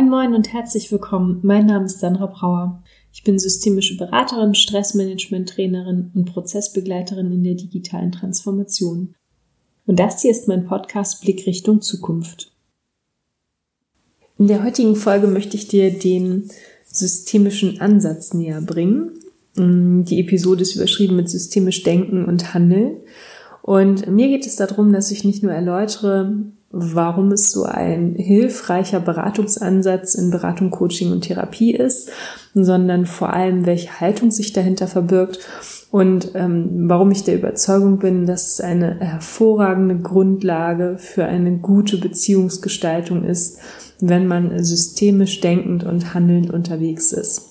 Moin Moin und herzlich willkommen. Mein Name ist Sandra Brauer. Ich bin systemische Beraterin, Stressmanagement-Trainerin und Prozessbegleiterin in der digitalen Transformation. Und das hier ist mein Podcast Blick Richtung Zukunft. In der heutigen Folge möchte ich dir den systemischen Ansatz näher bringen. Die Episode ist überschrieben mit systemisch Denken und Handeln. Und mir geht es darum, dass ich nicht nur erläutere, warum es so ein hilfreicher Beratungsansatz in Beratung, Coaching und Therapie ist, sondern vor allem, welche Haltung sich dahinter verbirgt und ähm, warum ich der Überzeugung bin, dass es eine hervorragende Grundlage für eine gute Beziehungsgestaltung ist, wenn man systemisch denkend und handelnd unterwegs ist.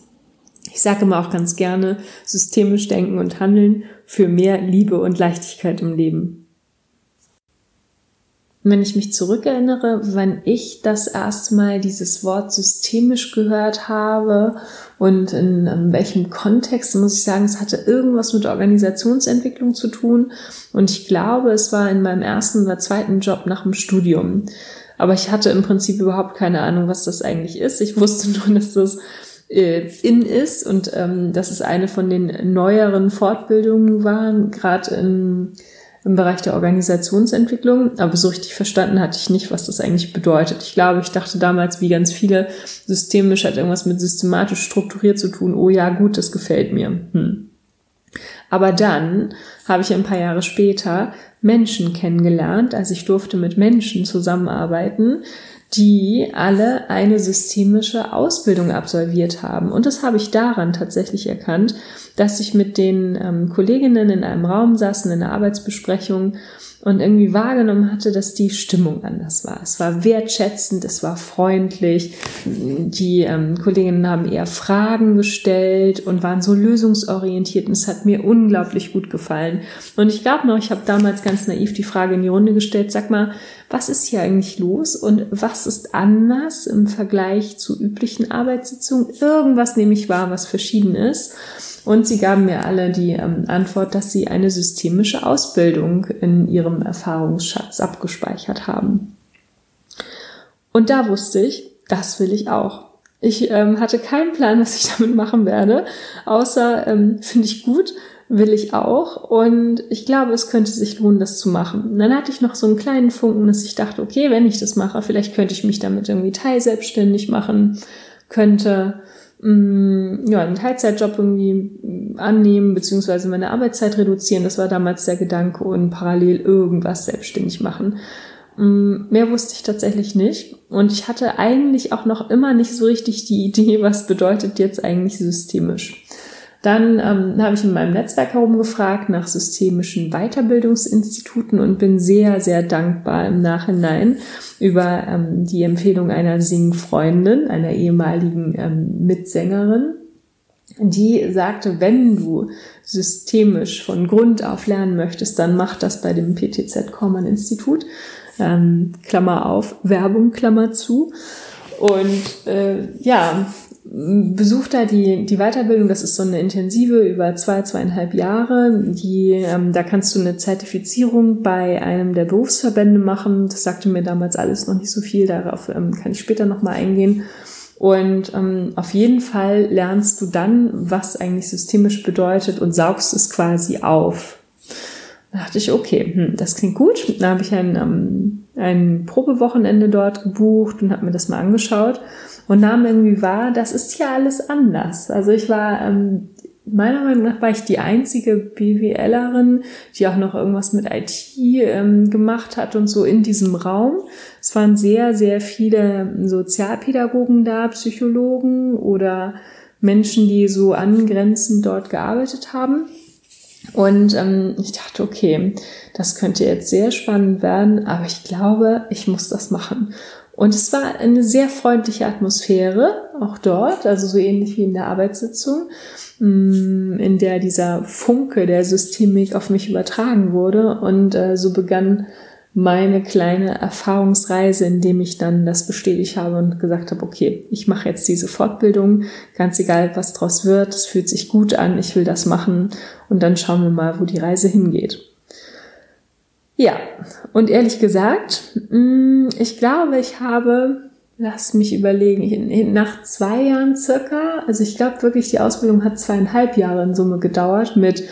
Ich sage immer auch ganz gerne, systemisch denken und handeln für mehr Liebe und Leichtigkeit im Leben wenn ich mich zurückerinnere, wann ich das erste Mal dieses Wort systemisch gehört habe und in, in welchem Kontext, muss ich sagen, es hatte irgendwas mit Organisationsentwicklung zu tun. Und ich glaube, es war in meinem ersten oder zweiten Job nach dem Studium. Aber ich hatte im Prinzip überhaupt keine Ahnung, was das eigentlich ist. Ich wusste nur, dass das äh, in ist und ähm, dass es eine von den neueren Fortbildungen war, gerade in im Bereich der Organisationsentwicklung, aber so richtig verstanden hatte ich nicht, was das eigentlich bedeutet. Ich glaube, ich dachte damals, wie ganz viele, systemisch hat irgendwas mit systematisch strukturiert zu tun. Oh ja, gut, das gefällt mir. Hm. Aber dann habe ich ein paar Jahre später Menschen kennengelernt, also ich durfte mit Menschen zusammenarbeiten, die alle eine systemische Ausbildung absolviert haben. Und das habe ich daran tatsächlich erkannt, dass ich mit den ähm, Kolleginnen in einem Raum saßen in der Arbeitsbesprechung und irgendwie wahrgenommen hatte, dass die Stimmung anders war. Es war wertschätzend, es war freundlich. Die ähm, Kolleginnen haben eher Fragen gestellt und waren so lösungsorientiert und es hat mir unglaublich gut gefallen. Und ich glaube noch, ich habe damals ganz naiv die Frage in die Runde gestellt, sag mal, was ist hier eigentlich los und was ist anders im Vergleich zu üblichen Arbeitssitzungen? Irgendwas nehme ich wahr, was verschieden ist. Und sie gaben mir alle die ähm, Antwort, dass sie eine systemische Ausbildung in ihrem Erfahrungsschatz abgespeichert haben. Und da wusste ich, das will ich auch. Ich ähm, hatte keinen Plan, was ich damit machen werde, außer ähm, finde ich gut, will ich auch. Und ich glaube, es könnte sich lohnen, das zu machen. Und dann hatte ich noch so einen kleinen Funken, dass ich dachte, okay, wenn ich das mache, vielleicht könnte ich mich damit irgendwie teilselbstständig machen, könnte Mm, ja, einen Teilzeitjob irgendwie annehmen, beziehungsweise meine Arbeitszeit reduzieren. Das war damals der Gedanke und parallel irgendwas selbstständig machen. Mm, mehr wusste ich tatsächlich nicht. Und ich hatte eigentlich auch noch immer nicht so richtig die Idee, was bedeutet jetzt eigentlich systemisch. Dann ähm, habe ich in meinem Netzwerk herumgefragt nach systemischen Weiterbildungsinstituten und bin sehr, sehr dankbar im Nachhinein über ähm, die Empfehlung einer Sing-Freundin, einer ehemaligen ähm, Mitsängerin, die sagte, wenn du systemisch von Grund auf lernen möchtest, dann mach das bei dem PTZ Kormann Institut. Ähm, Klammer auf, Werbung, Klammer zu. Und äh, ja, besucht da die, die Weiterbildung, das ist so eine intensive über zwei, zweieinhalb Jahre. Die, ähm, da kannst du eine Zertifizierung bei einem der Berufsverbände machen. Das sagte mir damals alles noch nicht so viel, darauf ähm, kann ich später nochmal eingehen. Und ähm, auf jeden Fall lernst du dann, was eigentlich systemisch bedeutet und saugst es quasi auf. Da dachte ich, okay, hm, das klingt gut. Da habe ich ein, ähm, ein Probewochenende dort gebucht und habe mir das mal angeschaut und nahm irgendwie wahr, das ist ja alles anders. Also ich war, ähm, meiner Meinung nach war ich die einzige BWLerin, die auch noch irgendwas mit IT ähm, gemacht hat und so in diesem Raum. Es waren sehr, sehr viele Sozialpädagogen da, Psychologen oder Menschen, die so angrenzend dort gearbeitet haben. Und ähm, ich dachte, okay, das könnte jetzt sehr spannend werden, aber ich glaube, ich muss das machen. Und es war eine sehr freundliche Atmosphäre, auch dort, also so ähnlich wie in der Arbeitssitzung, mm, in der dieser Funke der Systemik auf mich übertragen wurde. Und äh, so begann meine kleine Erfahrungsreise, indem ich dann das bestätigt habe und gesagt habe, okay, ich mache jetzt diese Fortbildung, ganz egal, was draus wird, es fühlt sich gut an, ich will das machen und dann schauen wir mal, wo die Reise hingeht. Ja, und ehrlich gesagt, mm, ich glaube, ich habe lass mich überlegen, nach zwei Jahren circa, also ich glaube wirklich, die Ausbildung hat zweieinhalb Jahre in Summe gedauert mit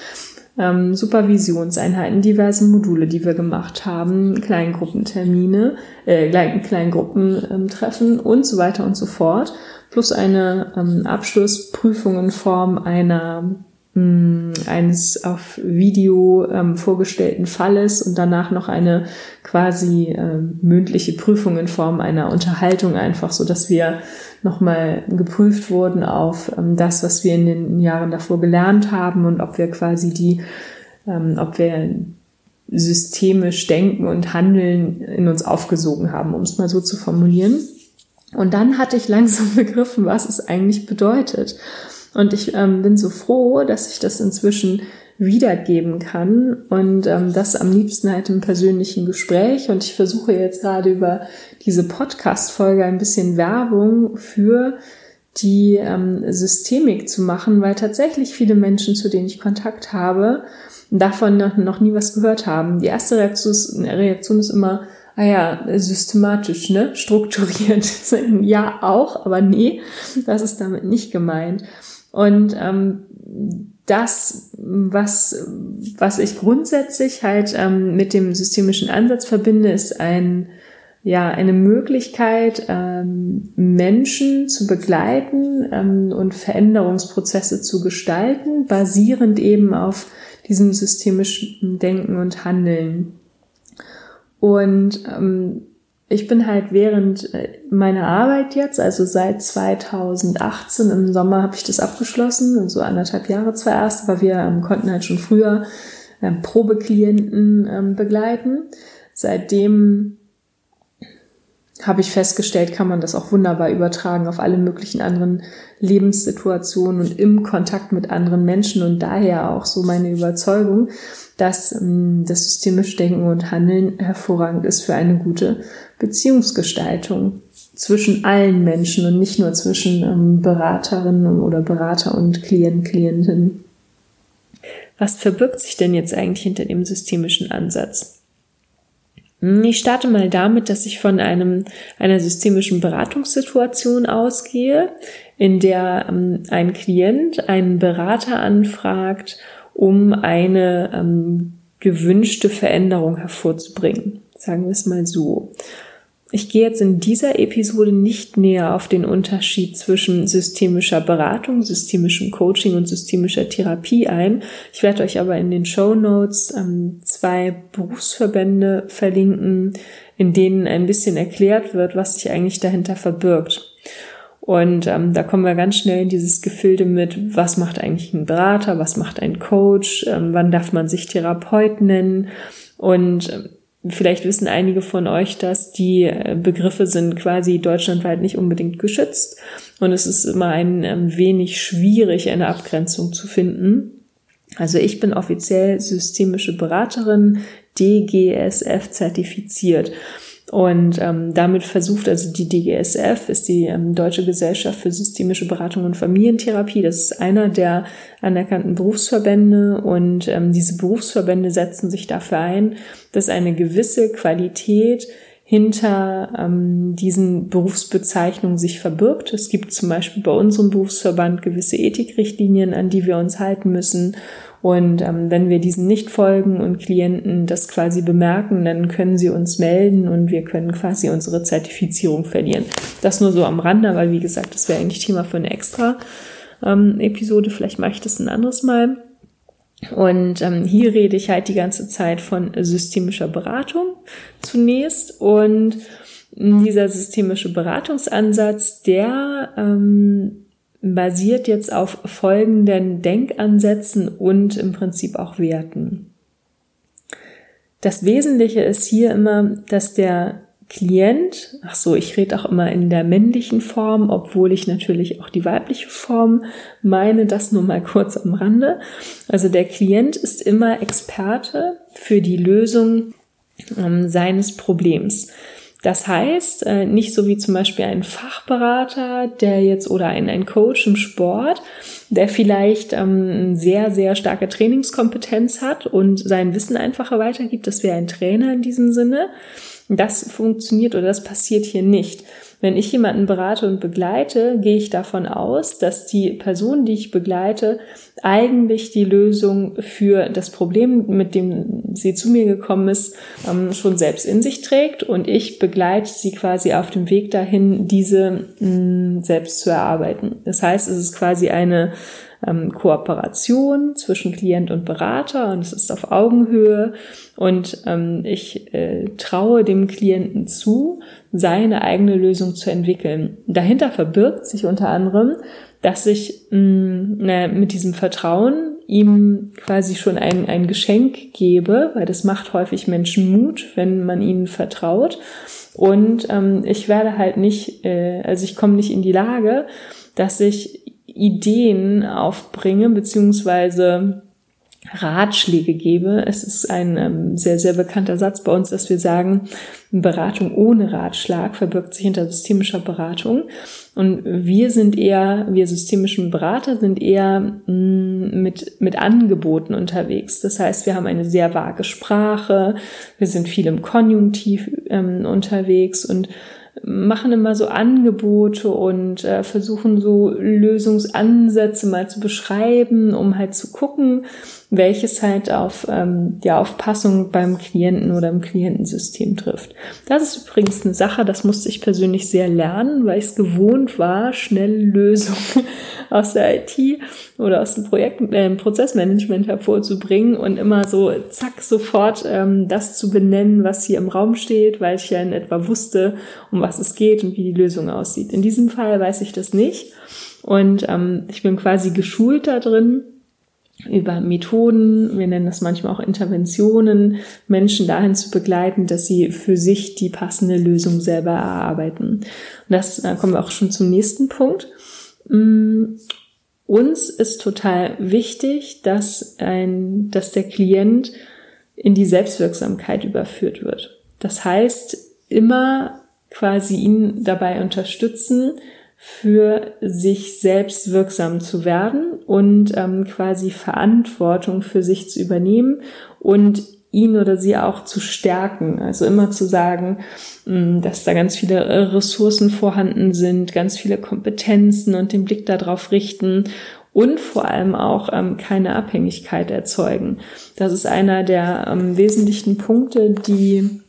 ähm, Supervisionseinheiten, diverse Module, die wir gemacht haben, Kleingruppentermine, äh, Kleingruppentreffen und so weiter und so fort, plus eine ähm, Abschlussprüfung in Form einer eines auf Video ähm, vorgestellten Falles und danach noch eine quasi ähm, mündliche Prüfung in Form einer Unterhaltung einfach, so dass wir nochmal geprüft wurden auf ähm, das, was wir in den Jahren davor gelernt haben und ob wir quasi die, ähm, ob wir systemisch denken und handeln in uns aufgesogen haben, um es mal so zu formulieren. Und dann hatte ich langsam begriffen, was es eigentlich bedeutet. Und ich ähm, bin so froh, dass ich das inzwischen wiedergeben kann und ähm, das am liebsten halt im persönlichen Gespräch. Und ich versuche jetzt gerade über diese Podcast-Folge ein bisschen Werbung für die ähm, Systemik zu machen, weil tatsächlich viele Menschen, zu denen ich Kontakt habe, davon noch, nie was gehört haben. Die erste Reaktion ist, Reaktion ist immer, ah ja, systematisch, ne, strukturiert. ja, auch, aber nee, das ist damit nicht gemeint. Und ähm, das, was, was ich grundsätzlich halt ähm, mit dem systemischen Ansatz verbinde, ist ein, ja, eine Möglichkeit, ähm, Menschen zu begleiten ähm, und Veränderungsprozesse zu gestalten, basierend eben auf diesem systemischen Denken und Handeln. Und ähm, ich bin halt während äh, meiner Arbeit jetzt, also seit 2018 im Sommer habe ich das abgeschlossen, also anderthalb Jahre zwar erst, aber wir ähm, konnten halt schon früher ähm, Probeklienten ähm, begleiten. Seitdem habe ich festgestellt, kann man das auch wunderbar übertragen auf alle möglichen anderen Lebenssituationen und im Kontakt mit anderen Menschen und daher auch so meine Überzeugung, dass ähm, das systemische Denken und Handeln hervorragend ist für eine gute Beziehungsgestaltung zwischen allen Menschen und nicht nur zwischen ähm, Beraterinnen oder Berater und Klient, Klientin. Was verbirgt sich denn jetzt eigentlich hinter dem systemischen Ansatz? Ich starte mal damit, dass ich von einem, einer systemischen Beratungssituation ausgehe, in der ähm, ein Klient einen Berater anfragt, um eine ähm, gewünschte Veränderung hervorzubringen. Sagen wir es mal so. Ich gehe jetzt in dieser Episode nicht näher auf den Unterschied zwischen systemischer Beratung, systemischem Coaching und systemischer Therapie ein. Ich werde euch aber in den Show Notes ähm, zwei Berufsverbände verlinken, in denen ein bisschen erklärt wird, was sich eigentlich dahinter verbirgt. Und ähm, da kommen wir ganz schnell in dieses Gefilde mit, was macht eigentlich ein Berater, was macht ein Coach, ähm, wann darf man sich Therapeut nennen und ähm, Vielleicht wissen einige von euch, dass die äh, Begriffe sind quasi deutschlandweit nicht unbedingt geschützt und es ist immer ein ähm, wenig schwierig, eine Abgrenzung zu finden. Also ich bin offiziell systemische Beraterin, DGSF zertifiziert. Und ähm, damit versucht also die DGSF, ist die ähm, Deutsche Gesellschaft für systemische Beratung und Familientherapie. Das ist einer der anerkannten Berufsverbände und ähm, diese Berufsverbände setzen sich dafür ein, dass eine gewisse Qualität hinter ähm, diesen Berufsbezeichnungen sich verbirgt. Es gibt zum Beispiel bei unserem Berufsverband gewisse Ethikrichtlinien, an die wir uns halten müssen und ähm, wenn wir diesen nicht folgen und Klienten das quasi bemerken, dann können sie uns melden und wir können quasi unsere Zertifizierung verlieren. Das nur so am Rande, weil wie gesagt, das wäre eigentlich Thema für eine extra ähm, Episode. Vielleicht mache ich das ein anderes Mal. Und ähm, hier rede ich halt die ganze Zeit von systemischer Beratung zunächst. Und dieser systemische Beratungsansatz, der ähm, basiert jetzt auf folgenden Denkansätzen und im Prinzip auch Werten. Das Wesentliche ist hier immer, dass der Klient, ach so, ich rede auch immer in der männlichen Form, obwohl ich natürlich auch die weibliche Form meine, das nur mal kurz am Rande. Also der Klient ist immer Experte für die Lösung ähm, seines Problems. Das heißt, äh, nicht so wie zum Beispiel ein Fachberater, der jetzt oder ein, ein Coach im Sport, der vielleicht ähm, sehr, sehr starke Trainingskompetenz hat und sein Wissen einfacher weitergibt. Das wäre ein Trainer in diesem Sinne. Das funktioniert oder das passiert hier nicht. Wenn ich jemanden berate und begleite, gehe ich davon aus, dass die Person, die ich begleite, eigentlich die Lösung für das Problem, mit dem sie zu mir gekommen ist, ähm, schon selbst in sich trägt und ich begleite sie quasi auf dem Weg dahin, diese mh, selbst zu erarbeiten. Das heißt, es ist quasi eine ähm, Kooperation zwischen Klient und Berater und es ist auf Augenhöhe und ähm, ich äh, traue dem Klienten zu, seine eigene Lösung zu entwickeln. Dahinter verbirgt sich unter anderem, dass ich mh, mit diesem Vertrauen ihm quasi schon ein, ein Geschenk gebe, weil das macht häufig Menschen Mut, wenn man ihnen vertraut. Und ähm, ich werde halt nicht, äh, also ich komme nicht in die Lage, dass ich Ideen aufbringe, beziehungsweise Ratschläge gebe. Es ist ein ähm, sehr, sehr bekannter Satz bei uns, dass wir sagen, Beratung ohne Ratschlag verbirgt sich hinter systemischer Beratung. Und wir sind eher, wir systemischen Berater sind eher mh, mm, mit, mit Angeboten unterwegs. Das heißt, wir haben eine sehr vage Sprache, wir sind viel im Konjunktiv ähm, unterwegs und machen immer so Angebote und äh, versuchen so Lösungsansätze mal zu beschreiben, um halt zu gucken, welches halt auf ähm, die Aufpassung beim Klienten oder im Klientensystem trifft. Das ist übrigens eine Sache, das musste ich persönlich sehr lernen, weil ich es gewohnt war, schnell Lösungen aus der IT oder aus dem Projekt, äh, Prozessmanagement hervorzubringen und immer so zack sofort ähm, das zu benennen, was hier im Raum steht, weil ich ja in etwa wusste, um was es geht und wie die Lösung aussieht. In diesem Fall weiß ich das nicht und ähm, ich bin quasi geschult da drin über Methoden, wir nennen das manchmal auch Interventionen, Menschen dahin zu begleiten, dass sie für sich die passende Lösung selber erarbeiten. Und das da kommen wir auch schon zum nächsten Punkt. Mm, uns ist total wichtig, dass ein, dass der Klient in die Selbstwirksamkeit überführt wird. Das heißt, immer quasi ihn dabei unterstützen, für sich selbst wirksam zu werden und ähm, quasi Verantwortung für sich zu übernehmen und ihn oder sie auch zu stärken. Also immer zu sagen, mm, dass da ganz viele äh, Ressourcen vorhanden sind, ganz viele Kompetenzen und den Blick darauf richten und vor allem auch ähm, keine Abhängigkeit erzeugen. Das ist einer der ähm, wesentlichen Punkte, die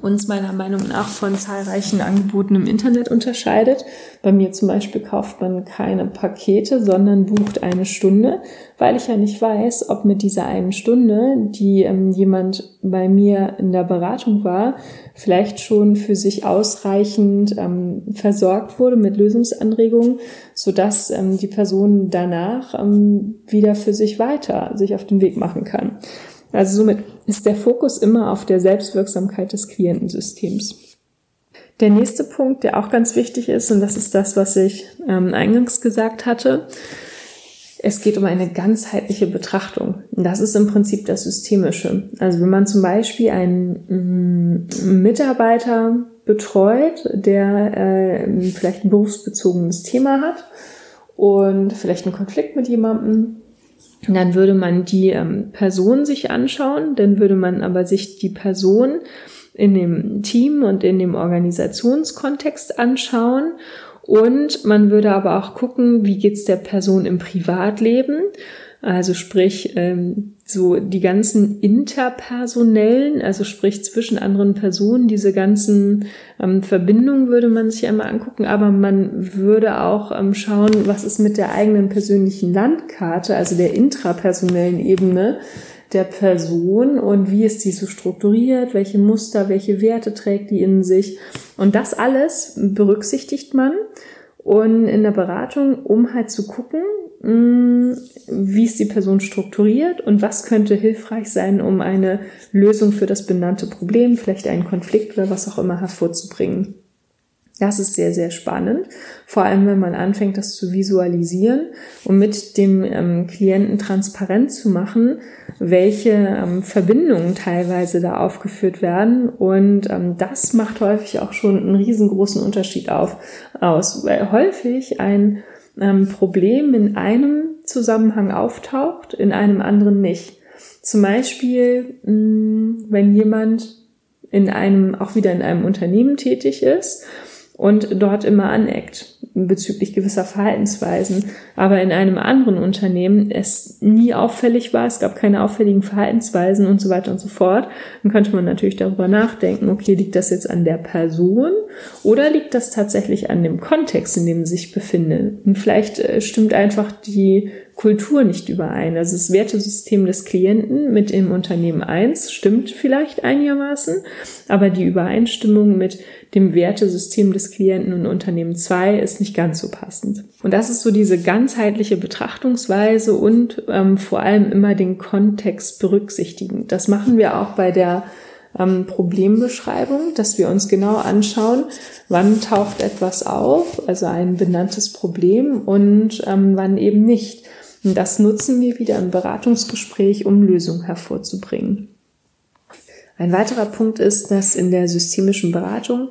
uns meiner Meinung nach von zahlreichen Angeboten im Internet unterscheidet. Bei mir zum Beispiel kauft man keine Pakete, sondern bucht eine Stunde, weil ich ja nicht weiß, ob mit dieser einen Stunde, die ähm, jemand bei mir in der Beratung war, vielleicht schon für sich ausreichend ähm, versorgt wurde mit Lösungsanregungen, sodass ähm, die Person danach ähm, wieder für sich weiter sich auf den Weg machen kann. Also somit ist der Fokus immer auf der Selbstwirksamkeit des Klientensystems. Der nächste Punkt, der auch ganz wichtig ist, und das ist das, was ich ähm, eingangs gesagt hatte, es geht um eine ganzheitliche Betrachtung. Das ist im Prinzip das Systemische. Also wenn man zum Beispiel einen mm, Mitarbeiter betreut, der äh, vielleicht ein berufsbezogenes Thema hat und vielleicht einen Konflikt mit jemandem, dann würde man die ähm, Person sich anschauen, dann würde man aber sich die Person in dem Team und in dem Organisationskontext anschauen. Und man würde aber auch gucken, wie geht's der Person im Privatleben also sprich, ähm, so die ganzen interpersonellen, also sprich zwischen anderen Personen, diese ganzen ähm, Verbindungen würde man sich einmal angucken, aber man würde auch ähm, schauen, was ist mit der eigenen persönlichen Landkarte, also der intrapersonellen Ebene der Person und wie ist die so strukturiert, welche Muster, welche Werte trägt die in sich. Und das alles berücksichtigt man und in der Beratung, um halt zu gucken, wie ist die Person strukturiert und was könnte hilfreich sein, um eine Lösung für das benannte Problem, vielleicht einen Konflikt oder was auch immer hervorzubringen. Das ist sehr, sehr spannend, vor allem wenn man anfängt, das zu visualisieren und mit dem ähm, Klienten transparent zu machen, welche ähm, Verbindungen teilweise da aufgeführt werden. Und ähm, das macht häufig auch schon einen riesengroßen Unterschied auf, aus, weil häufig ein ähm, Problem in einem Zusammenhang auftaucht, in einem anderen nicht. Zum Beispiel, mh, mm, wenn jemand in einem, auch wieder in einem Unternehmen tätig ist und dort immer aneckt bezüglich gewisser Verhaltensweisen, aber in einem anderen Unternehmen es nie auffällig war, es gab keine auffälligen Verhaltensweisen und so weiter und so fort, dann könnte man natürlich darüber nachdenken, okay, liegt das jetzt an der Person oder liegt das tatsächlich an dem Kontext, in dem sie sich befinden? Und vielleicht äh, stimmt einfach die Kultur nicht überein. Also das Wertesystem des Klienten mit dem Unternehmen 1 stimmt vielleicht einigermaßen, aber die Übereinstimmung mit dem Wertesystem des Klienten und Unternehmen 2 ist nicht ganz so passend. Und das ist so diese ganzheitliche Betrachtungsweise und ähm, vor allem immer den Kontext berücksichtigen. Das machen wir auch bei der ähm, Problembeschreibung, dass wir uns genau anschauen, wann taucht etwas auf, also ein benanntes Problem und ähm, wann eben nicht. Und das nutzen wir wieder im Beratungsgespräch, um Lösungen hervorzubringen. Ein weiterer Punkt ist, dass in der systemischen Beratung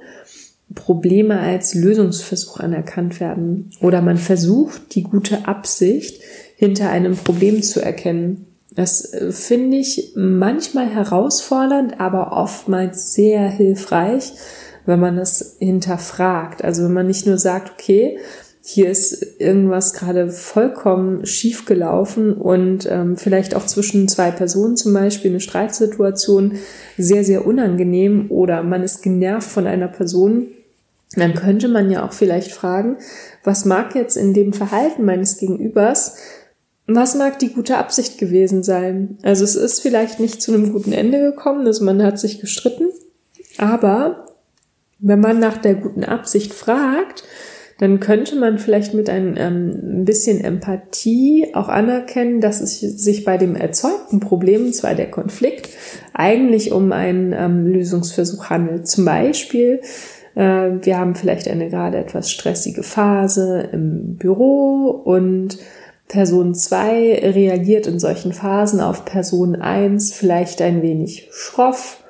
Probleme als Lösungsversuch anerkannt werden oder man versucht, die gute Absicht hinter einem Problem zu erkennen. Das äh, finde ich manchmal herausfordernd, aber oftmals sehr hilfreich, wenn man das hinterfragt. Also wenn man nicht nur sagt, okay, hier ist irgendwas gerade vollkommen schief gelaufen und ähm, vielleicht auch zwischen zwei Personen zum Beispiel eine Streitsituation sehr, sehr unangenehm oder man ist genervt von einer Person, dann könnte man ja auch vielleicht fragen, was mag jetzt in dem Verhalten meines Gegenübers, was mag die gute Absicht gewesen sein? Also es ist vielleicht nicht zu einem guten Ende gekommen, also man hat sich gestritten, aber wenn man nach der guten Absicht fragt, dann könnte man vielleicht mit ein ähm, bisschen Empathie auch anerkennen, dass es sich bei dem erzeugten Problem, zwar der Konflikt, eigentlich um einen ähm, Lösungsversuch handelt. Zum Beispiel, äh, wir haben vielleicht eine gerade etwas stressige Phase im Büro und Person 2 reagiert in solchen Phasen auf Person 1 vielleicht ein wenig schroff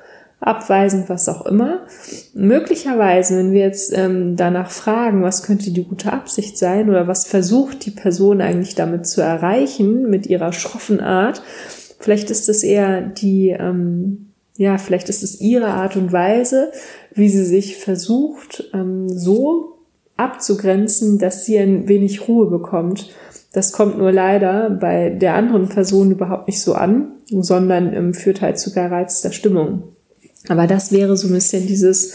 abweisend, was auch immer. Möglicherweise, wenn wir jetzt ähm, danach fragen, was könnte die gute Absicht sein oder was versucht die Person eigentlich damit zu erreichen mit ihrer schroffen Art, vielleicht ist es eher die, ähm, ja, vielleicht ist es ihre Art und Weise, wie sie sich versucht, ähm, so abzugrenzen, dass sie ein wenig Ruhe bekommt. Das kommt nur leider bei der anderen Person überhaupt nicht so an, sondern ähm, führt halt zu gereizter Stimmung. Aber das wäre so ein bisschen dieses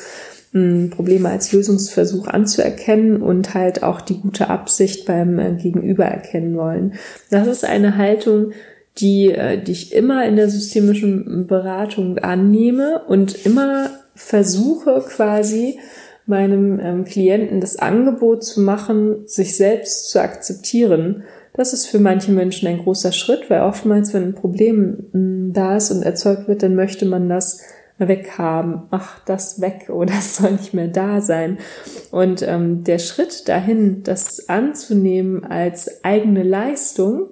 hm, Probleme als Lösungsversuch anzuerkennen und halt auch die gute Absicht beim äh, Gegenüber erkennen wollen. Das ist eine Haltung, die, äh, die ich immer in der systemischen Beratung annehme und immer versuche quasi meinem ähm, Klienten das Angebot zu machen, sich selbst zu akzeptieren. Das ist für manche Menschen ein großer Schritt, weil oftmals, wenn ein Problem hm, da ist und erzeugt wird, dann möchte man das weghaben, ach, das weg oder das soll nicht mehr da sein. Und ähm, der Schritt dahin, das anzunehmen als eigene Leistung,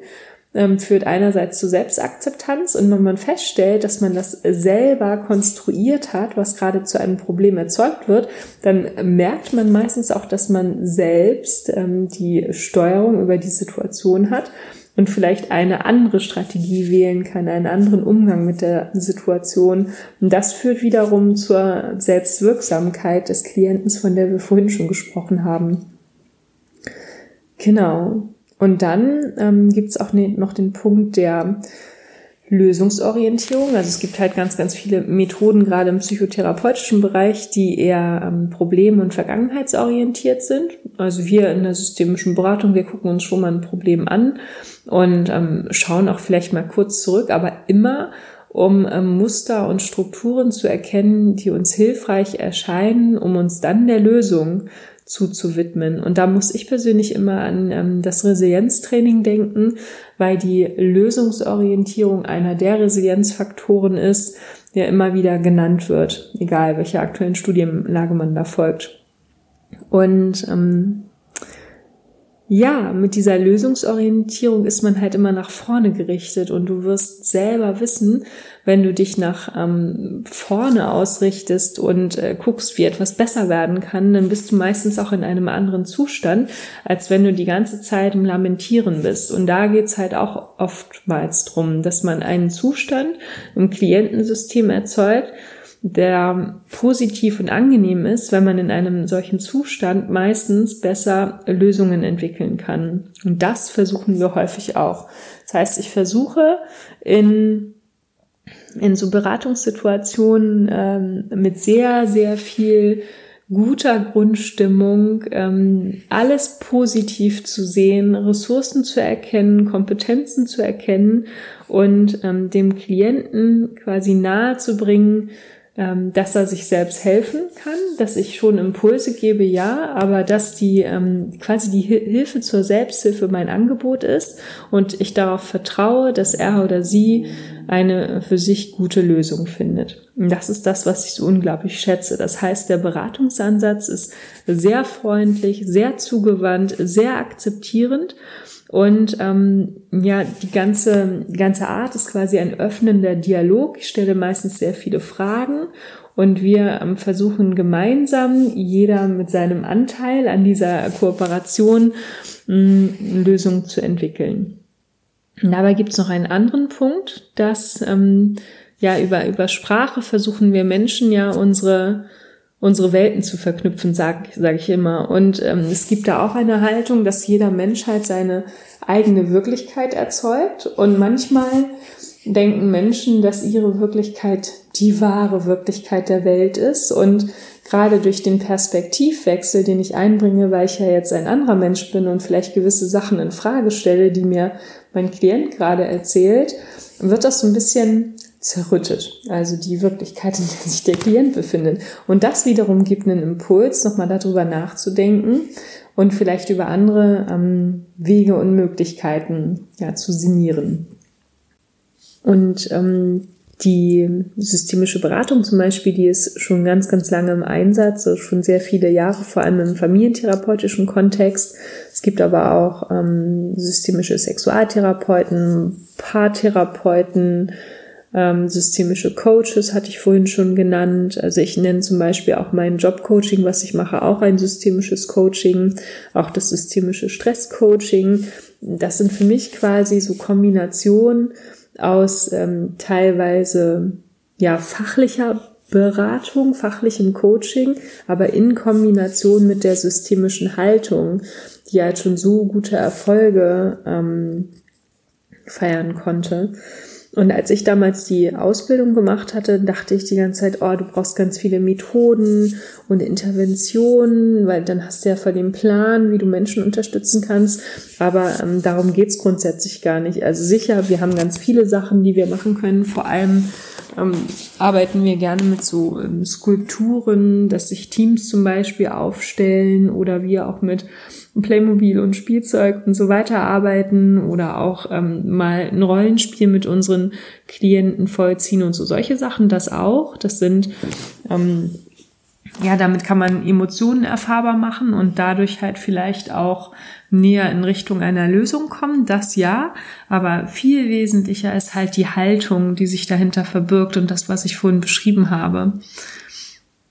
ähm, führt einerseits zu Selbstakzeptanz und wenn man feststellt, dass man das selber konstruiert hat, was gerade zu einem Problem erzeugt wird, dann merkt man meistens auch, dass man selbst ähm, die Steuerung über die Situation hat und vielleicht eine andere Strategie wählen kann, einen anderen Umgang mit der Situation. Und das führt wiederum zur Selbstwirksamkeit des Klienten, von der wir vorhin schon gesprochen haben. Genau. Und dann ähm, gibt es auch ne, noch den Punkt der Lösungsorientierung. Also es gibt halt ganz, ganz viele Methoden, gerade im psychotherapeutischen Bereich, die eher ähm, problem- und vergangenheitsorientiert sind. Also wir in der systemischen Beratung, wir gucken uns schon mal ein Problem an und ähm, schauen auch vielleicht mal kurz zurück, aber immer um ähm, Muster und Strukturen zu erkennen, die uns hilfreich erscheinen, um uns dann der Lösung zuzuwidmen. Und da muss ich persönlich immer an ähm, das Resilienztraining denken, weil die Lösungsorientierung einer der Resilienzfaktoren ist, der immer wieder genannt wird, egal welcher aktuellen Studienlage man da folgt. Und ähm, ja, mit dieser Lösungsorientierung ist man halt immer nach vorne gerichtet und du wirst selber wissen, wenn du dich nach ähm, vorne ausrichtest und äh, guckst, wie etwas besser werden kann, dann bist du meistens auch in einem anderen Zustand, als wenn du die ganze Zeit im Lamentieren bist. Und da geht's halt auch oftmals drum, dass man einen Zustand im Klientensystem erzeugt, der positiv und angenehm ist, wenn man in einem solchen Zustand meistens besser Lösungen entwickeln kann. Und das versuchen wir häufig auch. Das heißt, ich versuche in in so Beratungssituationen ähm, mit sehr, sehr viel guter Grundstimmung, ähm, alles positiv zu sehen, Ressourcen zu erkennen, Kompetenzen zu erkennen und ähm, dem Klienten quasi nahe zu bringen, ähm, dass er sich selbst helfen kann, dass ich schon Impulse gebe, ja, aber dass die ähm, quasi die Hilfe zur Selbsthilfe mein Angebot ist und ich darauf vertraue, dass er oder sie eine für sich gute Lösung findet. Und das ist das, was ich so unglaublich schätze. Das heißt, der Beratungsansatz ist sehr freundlich, sehr zugewandt, sehr akzeptierend und ähm, ja, die ganze, die ganze Art ist quasi ein öffnender Dialog. Ich stelle meistens sehr viele Fragen und wir ähm, versuchen gemeinsam, jeder mit seinem Anteil an dieser Kooperation, ähm, Lösungen zu entwickeln. Dabei gibt es noch einen anderen Punkt, dass ähm, ja über, über Sprache versuchen wir Menschen ja unsere unsere Welten zu verknüpfen, sage sag ich immer. Und ähm, es gibt da auch eine Haltung, dass jeder Mensch halt seine eigene Wirklichkeit erzeugt. Und manchmal denken Menschen, dass ihre Wirklichkeit die wahre Wirklichkeit der Welt ist. Und gerade durch den Perspektivwechsel, den ich einbringe, weil ich ja jetzt ein anderer Mensch bin und vielleicht gewisse Sachen in Frage stelle, die mir mein Klient gerade erzählt, wird das so ein bisschen zerrüttet. Also die Wirklichkeit, in der sich der Klient befindet. Und das wiederum gibt einen Impuls, nochmal darüber nachzudenken und vielleicht über andere ähm, Wege und Möglichkeiten ja, zu sinnieren. Und ähm, die systemische Beratung zum Beispiel, die ist schon ganz, ganz lange im Einsatz, also schon sehr viele Jahre, vor allem im familientherapeutischen Kontext. Es gibt aber auch ähm, systemische Sexualtherapeuten, Paartherapeuten, ähm, systemische Coaches hatte ich vorhin schon genannt. Also ich nenne zum Beispiel auch mein Jobcoaching, was ich mache, auch ein systemisches Coaching, auch das systemische Stresscoaching. Das sind für mich quasi so Kombinationen aus ähm, teilweise ja fachlicher Beratung, fachlichem Coaching, aber in Kombination mit der systemischen Haltung, die halt schon so gute Erfolge ähm, feiern konnte. Und als ich damals die Ausbildung gemacht hatte, dachte ich die ganze Zeit, oh, du brauchst ganz viele Methoden und Interventionen, weil dann hast du ja voll den Plan, wie du Menschen unterstützen kannst. Aber ähm, darum geht's grundsätzlich gar nicht. Also sicher, wir haben ganz viele Sachen, die wir machen können. Vor allem ähm, arbeiten wir gerne mit so ähm, Skulpturen, dass sich Teams zum Beispiel aufstellen oder wir auch mit Playmobil und Spielzeug und so weiter arbeiten oder auch ähm, mal ein Rollenspiel mit unseren Klienten vollziehen und so solche Sachen, das auch. Das sind ähm, ja, damit kann man Emotionen erfahrbar machen und dadurch halt vielleicht auch näher in Richtung einer Lösung kommen. Das ja, aber viel wesentlicher ist halt die Haltung, die sich dahinter verbirgt und das, was ich vorhin beschrieben habe.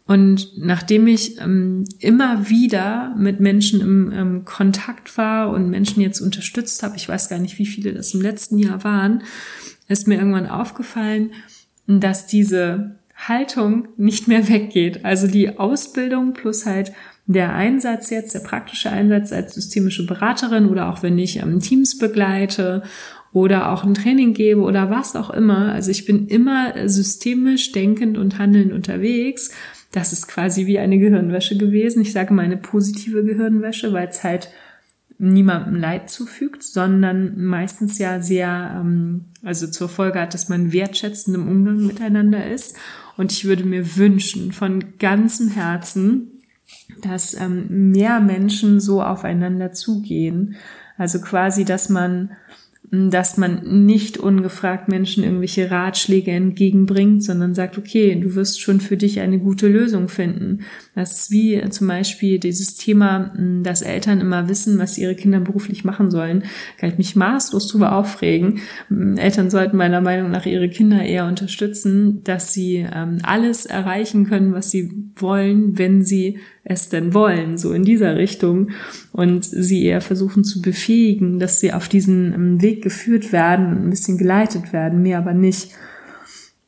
Und nachdem ich ähm, immer wieder mit Menschen im ähm, Kontakt war und Menschen jetzt unterstützt habe, ich weiß gar nicht, wie viele das im letzten Jahr waren, ist mir irgendwann aufgefallen, dass diese Haltung nicht mehr weggeht. Also die Ausbildung plus halt der Einsatz jetzt, der praktische Einsatz als systemische Beraterin oder auch wenn ich ähm, Teams begleite oder auch ein Training gebe oder was auch immer. Also ich bin immer systemisch denkend und handelnd unterwegs das ist quasi wie eine Gehirnwäsche gewesen. Ich sage mal eine positive Gehirnwäsche, weil es halt niemandem Leid zufügt, sondern meistens ja sehr, ähm, also zur Folge hat, dass man wertschätzend im Umgang miteinander ist. Und ich würde mir wünschen von ganzem Herzen, dass ähm, mehr Menschen so aufeinander zugehen. Also quasi, dass man dass man nicht ungefragt Menschen irgendwelche Ratschläge entgegenbringt, sondern sagt, okay, du wirst schon für dich eine gute Lösung finden. Das ist wie zum Beispiel dieses Thema, dass Eltern immer wissen, was ihre Kinder beruflich machen sollen. Kann ich mich maßlos darüber aufregen. Eltern sollten meiner Meinung nach ihre Kinder eher unterstützen, dass sie ähm, alles erreichen können, was sie wollen, wenn sie es denn wollen, so in dieser Richtung. Und sie eher versuchen zu befähigen, dass sie auf diesen ähm, Weg geführt werden ein bisschen geleitet werden, mehr aber nicht.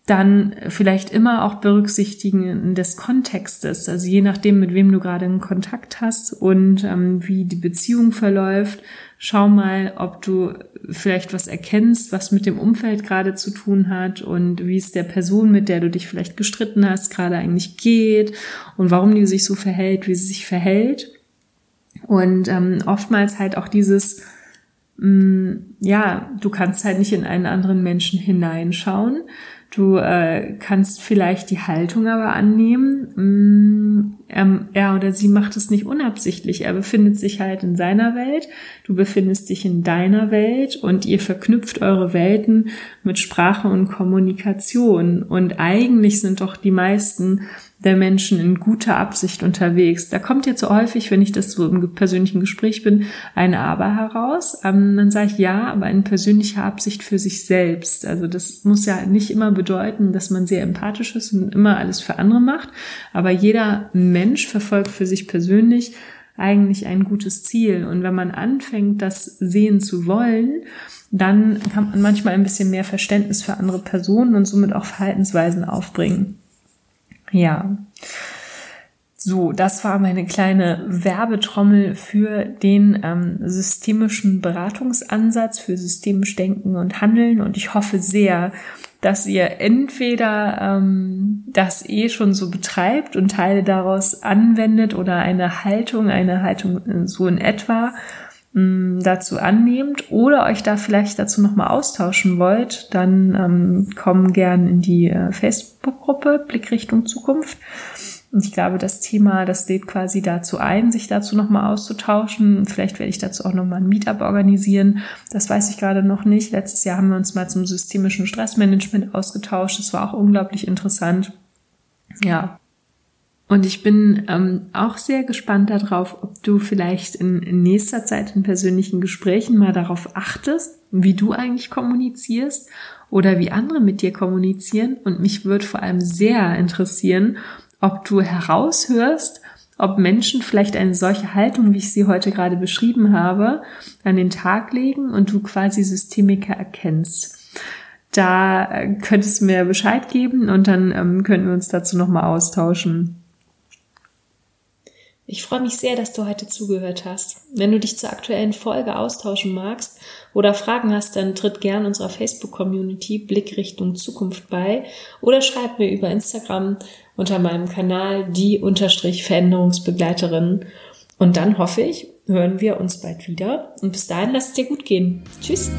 dann vielleicht immer auch berücksichtigen des Kontextes, also je nachdem, mit wem du gerade einen Kontakt hast und ähm, wie die Beziehung verläuft. Schau mal, ob du vielleicht was erkennst, was mit dem Umfeld gerade zu tun hat und wie es der Person, mit der du dich vielleicht gestritten hast, gerade eigentlich geht und warum die sich so verhält, wie sie sich verhält. Und ähm, oftmals halt auch dieses, mh, mm, ja, du kannst halt nicht in einen anderen Menschen hineinschauen Du äh, kannst vielleicht die Haltung aber annehmen. Mm, ähm, er oder sie macht es nicht unabsichtlich. Er befindet sich halt in seiner Welt, du befindest dich in deiner Welt und ihr verknüpft eure Welten mit Sprache und Kommunikation. Und eigentlich sind doch die meisten der Menschen in guter Absicht unterwegs. Da kommt jetzt so häufig, wenn ich das so im persönlichen Gespräch bin, eine Aber heraus. Ähm, dann sage ich ja, aber in persönlicher Absicht für sich selbst. Also das muss ja nicht immer bedeuten, dass man sehr empathisch ist und immer alles für andere macht. Aber jeder verfolgt für sich persönlich eigentlich ein gutes Ziel. Und wenn man anfängt, das sehen zu wollen, dann kann man manchmal ein bisschen mehr Verständnis für andere Personen und somit auch Verhaltensweisen aufbringen. Ja. So, das war meine kleine Werbetrommel für den ähm, systemischen Beratungsansatz, für systemisch Denken und Handeln. Und ich hoffe sehr, dass ihr entweder ähm, das eh schon so betreibt und Teile daraus anwendet oder eine Haltung, eine Haltung äh, so in etwa mh, dazu annehmt oder euch da vielleicht dazu nochmal austauschen wollt, dann ähm, kommen gern in die äh, Facebook-Gruppe Blickrichtung Zukunft. Und ich glaube, das Thema, das lädt quasi dazu ein, sich dazu nochmal auszutauschen. Vielleicht werde ich dazu auch nochmal ein Meetup organisieren. Das weiß ich gerade noch nicht. Letztes Jahr haben wir uns mal zum systemischen Stressmanagement ausgetauscht. Das war auch unglaublich interessant. Ja, und ich bin ähm, auch sehr gespannt darauf, ob du vielleicht in, in nächster Zeit in persönlichen Gesprächen mal darauf achtest, wie du eigentlich kommunizierst oder wie andere mit dir kommunizieren. Und mich würde vor allem sehr interessieren, ob du heraushörst, ob Menschen vielleicht eine solche Haltung, wie ich sie heute gerade beschrieben habe, an den Tag legen und du quasi Systemiker erkennst. Da äh, könntest du mir Bescheid geben und dann ähm, könnten wir uns dazu nochmal austauschen. Ich freue mich sehr, dass du heute zugehört hast. Wenn du dich zur aktuellen Folge austauschen magst oder Fragen hast, dann tritt gern unserer Facebook-Community Blickrichtung Zukunft bei oder schreib mir über Instagram unter meinem Kanal die Unterstrich Veränderungsbegleiterin. Und dann hoffe ich, hören wir uns bald wieder. Und bis dahin lass es dir gut gehen. Tschüss.